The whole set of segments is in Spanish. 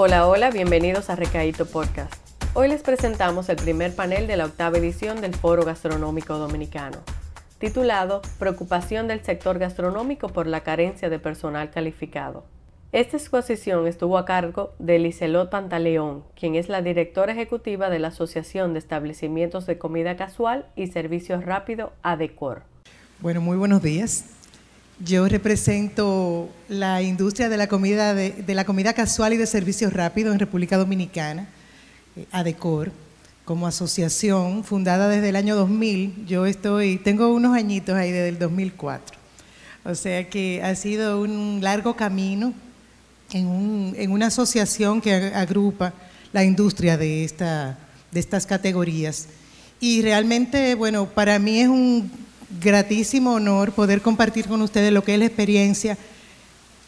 Hola, hola, bienvenidos a Recaíto Podcast. Hoy les presentamos el primer panel de la octava edición del Foro Gastronómico Dominicano, titulado Preocupación del sector gastronómico por la carencia de personal calificado. Esta exposición estuvo a cargo de Liselot Pantaleón, quien es la directora ejecutiva de la Asociación de Establecimientos de Comida Casual y Servicios Rápido, ADECOR. Bueno, muy buenos días. Yo represento la industria de la comida, de, la comida casual y de servicios rápidos en República Dominicana, eh, ADECOR, como asociación fundada desde el año 2000. Yo estoy, tengo unos añitos ahí desde el 2004. O sea que ha sido un largo camino en, una asociación que agrupa la industria de, esta, de estas categorías. Y realmente, bueno, para mí es un gratísimo honor poder compartir con ustedes lo que es la experiencia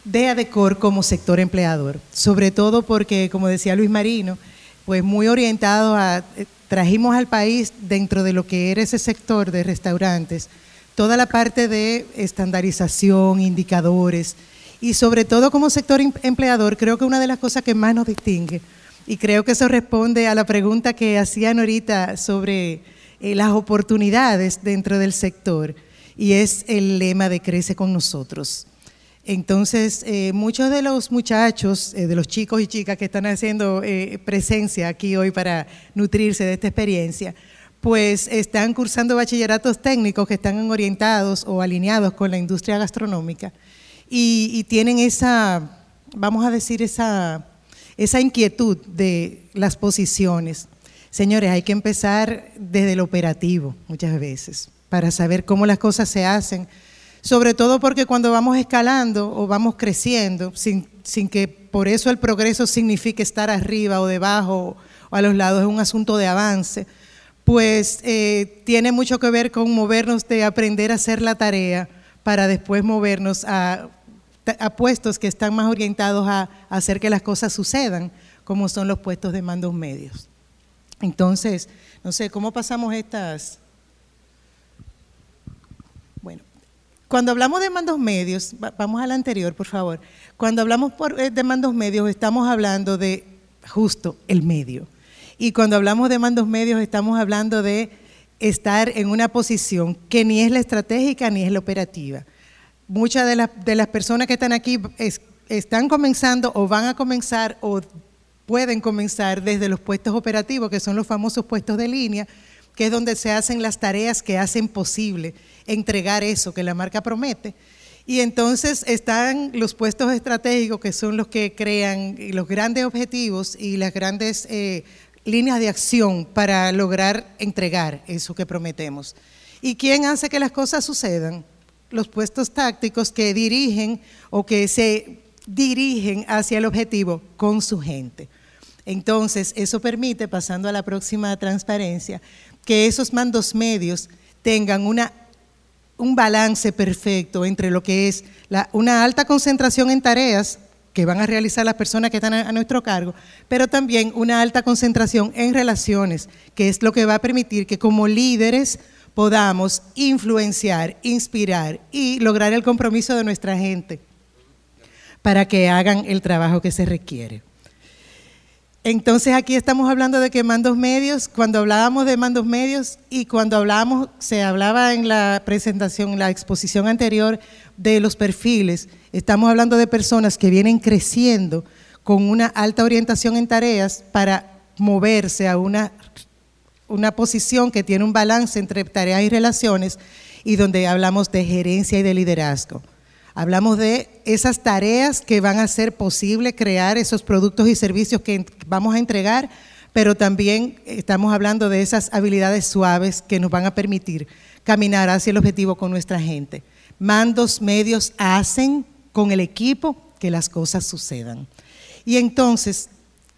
de ADECOR como sector empleador, sobre todo porque, como decía Luis Marino, pues muy orientado a, eh, trajimos al país dentro de lo que era ese sector de restaurantes, toda la parte de estandarización, indicadores, y sobre todo como sector em-, empleador, creo que una de las cosas que más nos distingue, y creo que eso responde a la pregunta que hacían ahorita sobre eh, las oportunidades dentro del sector, y es el lema de Crece con nosotros. Entonces, eh, muchos de los muchachos, eh, de los chicos y chicas que están haciendo presencia aquí hoy para nutrirse de esta experiencia, pues están cursando bachilleratos técnicos que están orientados o alineados con la industria gastronómica y, tienen esa, vamos a decir, esa, esa inquietud de las posiciones. Señores, hay que empezar desde el operativo muchas veces para saber cómo las cosas se hacen, sobre todo porque cuando vamos escalando o vamos creciendo, sin, que por eso el progreso signifique estar arriba o debajo o a los lados, es un asunto de avance, pues eh, tiene mucho que ver con movernos de aprender a hacer la tarea para después movernos a a puestos que están más orientados a, hacer que las cosas sucedan, como son los puestos de mandos medios. Entonces, no sé, ¿cómo pasamos estas? Bueno, cuando hablamos de mandos medios, vamos al anterior, por favor. Cuando hablamos eh, de mandos medios, estamos hablando de justo el medio. Y cuando hablamos de mandos medios, estamos hablando de estar en una posición que ni es la estratégica ni es la operativa muchas de, de, las personas que están aquí están comenzando o van a comenzar o pueden comenzar desde los puestos operativos, que son los famosos puestos de línea, que es donde se hacen las tareas que hacen posible entregar eso que la marca promete. Y entonces están los puestos estratégicos, que son los que crean los grandes objetivos y las grandes eh, líneas de acción para lograr entregar eso que prometemos. ¿Y quién hace que las cosas sucedan? los puestos tácticos que dirigen o que se dirigen hacia el objetivo con su gente. Entonces, eso permite, pasando a la próxima transparencia, que esos mandos medios tengan una, un balance perfecto entre lo que es una alta concentración en tareas que van a realizar las personas que están a nuestro cargo, pero también una alta concentración en relaciones, que es lo que va a permitir que como líderes podamos influenciar, inspirar y lograr el compromiso de nuestra gente para que hagan el trabajo que se requiere. Entonces aquí estamos hablando de que mandos medios, cuando hablábamos de mandos medios y cuando hablábamos, se hablaba en la presentación, en la exposición anterior de los perfiles, estamos hablando de personas que vienen creciendo con una alta orientación en tareas para moverse a una una posición que tiene un balance entre tareas y relaciones y donde hablamos de gerencia y de liderazgo. Hablamos de esas tareas que van a hacer posible crear esos productos y servicios que vamos a entregar, pero también estamos hablando de esas habilidades suaves que nos van a permitir caminar hacia el objetivo con nuestra gente. Mandos medios hacen con el equipo que las cosas sucedan. Y entonces,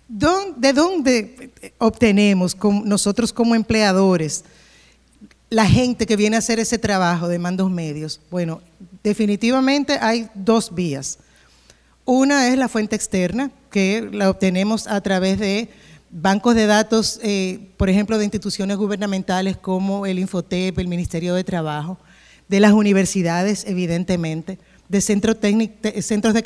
¿De dónde obtenemos nosotros como empleadores la gente que viene a hacer ese trabajo de mandos medios? Bueno, definitivamente hay dos vías. Una es la fuente externa, que la obtenemos a través de bancos de datos, eh, por ejemplo, de instituciones gubernamentales como el Infotep, el Ministerio de Trabajo, de las universidades, evidentemente, de centros, de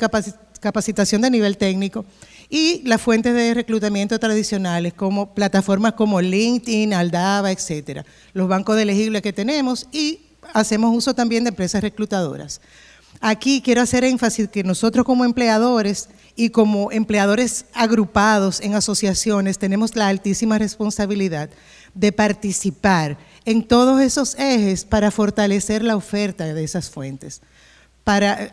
capacitación de nivel técnico y las fuentes de reclutamiento tradicionales como plataformas como LinkedIn, Aldaba, etcétera, los bancos de elegibles que tenemos y hacemos uso también de empresas reclutadoras. Aquí quiero hacer énfasis que nosotros como empleadores y como empleadores agrupados en asociaciones tenemos la altísima responsabilidad de participar en todos esos ejes para fortalecer la oferta de esas fuentes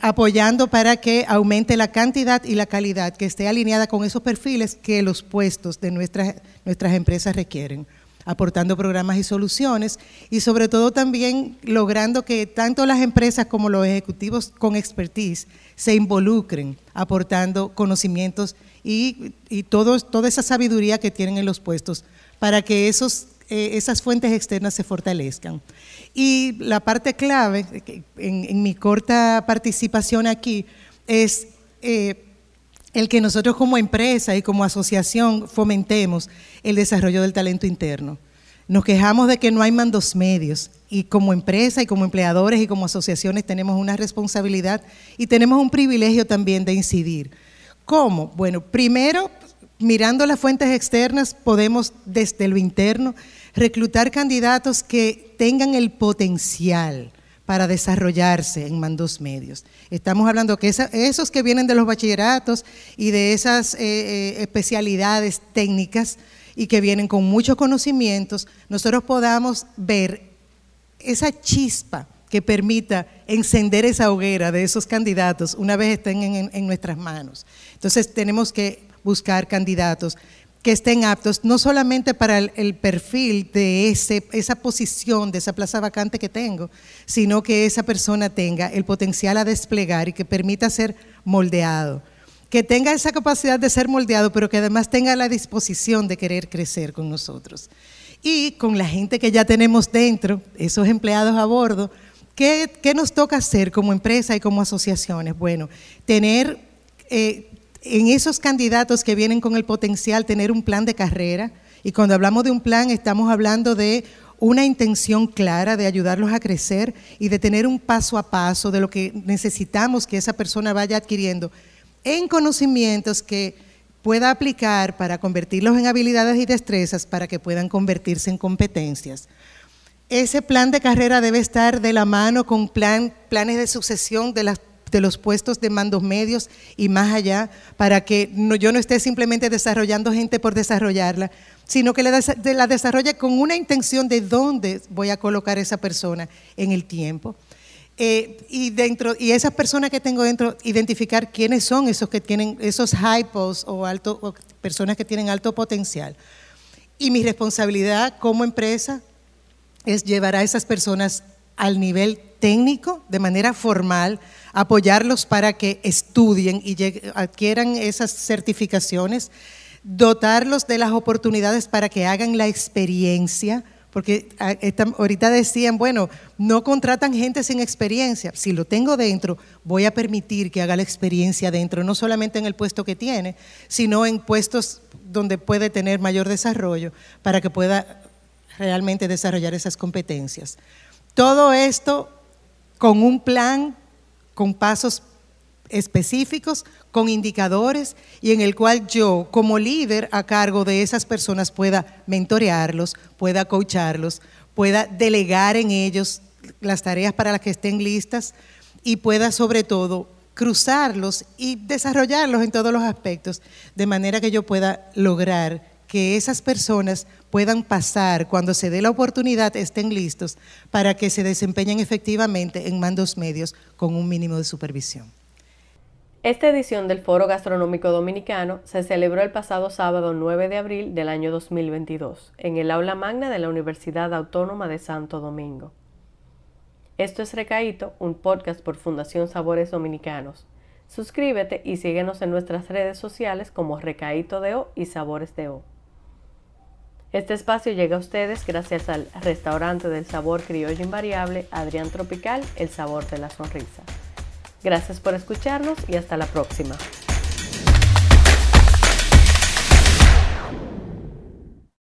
apoyando para que aumente la cantidad y la calidad que esté alineada con esos perfiles que los puestos de nuestras, nuestras empresas requieren, aportando programas y soluciones y sobre todo también logrando que tanto las empresas como los ejecutivos con expertise se involucren, aportando conocimientos y, y toda esa sabiduría que tienen en los puestos para que esos, eh, esas fuentes externas se fortalezcan. Y la parte clave, en, mi corta participación aquí, es eh, el que nosotros como empresa y como asociación fomentemos el desarrollo del talento interno. Nos quejamos de que no hay mandos medios y como empresa y como empleadores y como asociaciones tenemos una responsabilidad y tenemos un privilegio también de incidir. ¿Cómo? Bueno, primero, mirando las fuentes externas, podemos desde lo interno reclutar candidatos que tengan el potencial para desarrollarse en mandos medios. Estamos hablando que esos que vienen de los bachilleratos y de esas eh, eh, especialidades técnicas y que vienen con muchos conocimientos, nosotros podamos ver esa chispa que permita encender esa hoguera de esos candidatos una vez estén en nuestras manos. Entonces tenemos que buscar candidatos que estén aptos no solamente para el, perfil de ese, esa posición, de esa plaza vacante que tengo, sino que esa persona tenga el potencial a desplegar y que permita ser moldeado. Que tenga esa capacidad de ser moldeado, pero que además tenga la disposición de querer crecer con nosotros. Y con la gente que ya tenemos dentro, esos empleados a bordo, ¿qué, nos toca hacer como empresa y como asociaciones? Bueno, tener eh, en esos candidatos que vienen con el potencial tener un plan de carrera, y cuando hablamos de un plan estamos hablando de una intención clara de ayudarlos a crecer y de tener un paso a paso de lo que necesitamos que esa persona vaya adquiriendo en conocimientos que pueda aplicar para convertirlos en habilidades y destrezas para que puedan convertirse en competencias. Ese plan de carrera debe estar de la mano con plan, planes de sucesión de las de los puestos de mandos medios y más allá, para que yo no esté simplemente desarrollando gente por desarrollarla, sino que la, la desarrolle con una intención de dónde voy a colocar esa persona en el tiempo. Eh, y dentro y esas personas que tengo dentro identificar quiénes son esos que tienen esos hypos o alto o personas que tienen alto potencial y mi responsabilidad como empresa es llevar a esas personas al nivel técnico de manera formal apoyarlos para que estudien y adquieran esas certificaciones, dotarlos de las oportunidades para que hagan la experiencia, porque ah, ahorita decían, bueno, no contratan gente sin experiencia. Si lo tengo dentro, voy a permitir que haga la experiencia dentro, no solamente en el puesto que tiene, sino en puestos donde puede tener mayor desarrollo para que pueda realmente desarrollar esas competencias. Todo esto con un plan con pasos específicos, con indicadores y en el cual yo como líder a cargo de esas personas pueda mentorearlos, pueda coacharlos, pueda delegar en ellos las tareas para las que estén listas y pueda sobre todo cruzarlos y desarrollarlos en todos los aspectos, de manera que yo pueda lograr que esas personas puedan pasar cuando se dé la oportunidad, estén listos para que se desempeñen efectivamente en mandos medios con un mínimo de supervisión. Esta edición del Foro Gastronómico Dominicano se celebró el pasado sábado 9 de abril del año 2022 en el aula magna de la Universidad Autónoma de Santo Domingo. Esto es Recaíto, un podcast por Fundación Sabores Dominicanos. Suscríbete y síguenos en nuestras redes sociales como Recaíto de O y Sabores de O. Este espacio llega a ustedes gracias al restaurante del sabor criollo invariable Adrián Tropical, el sabor de la sonrisa. Gracias por escucharnos y hasta la próxima.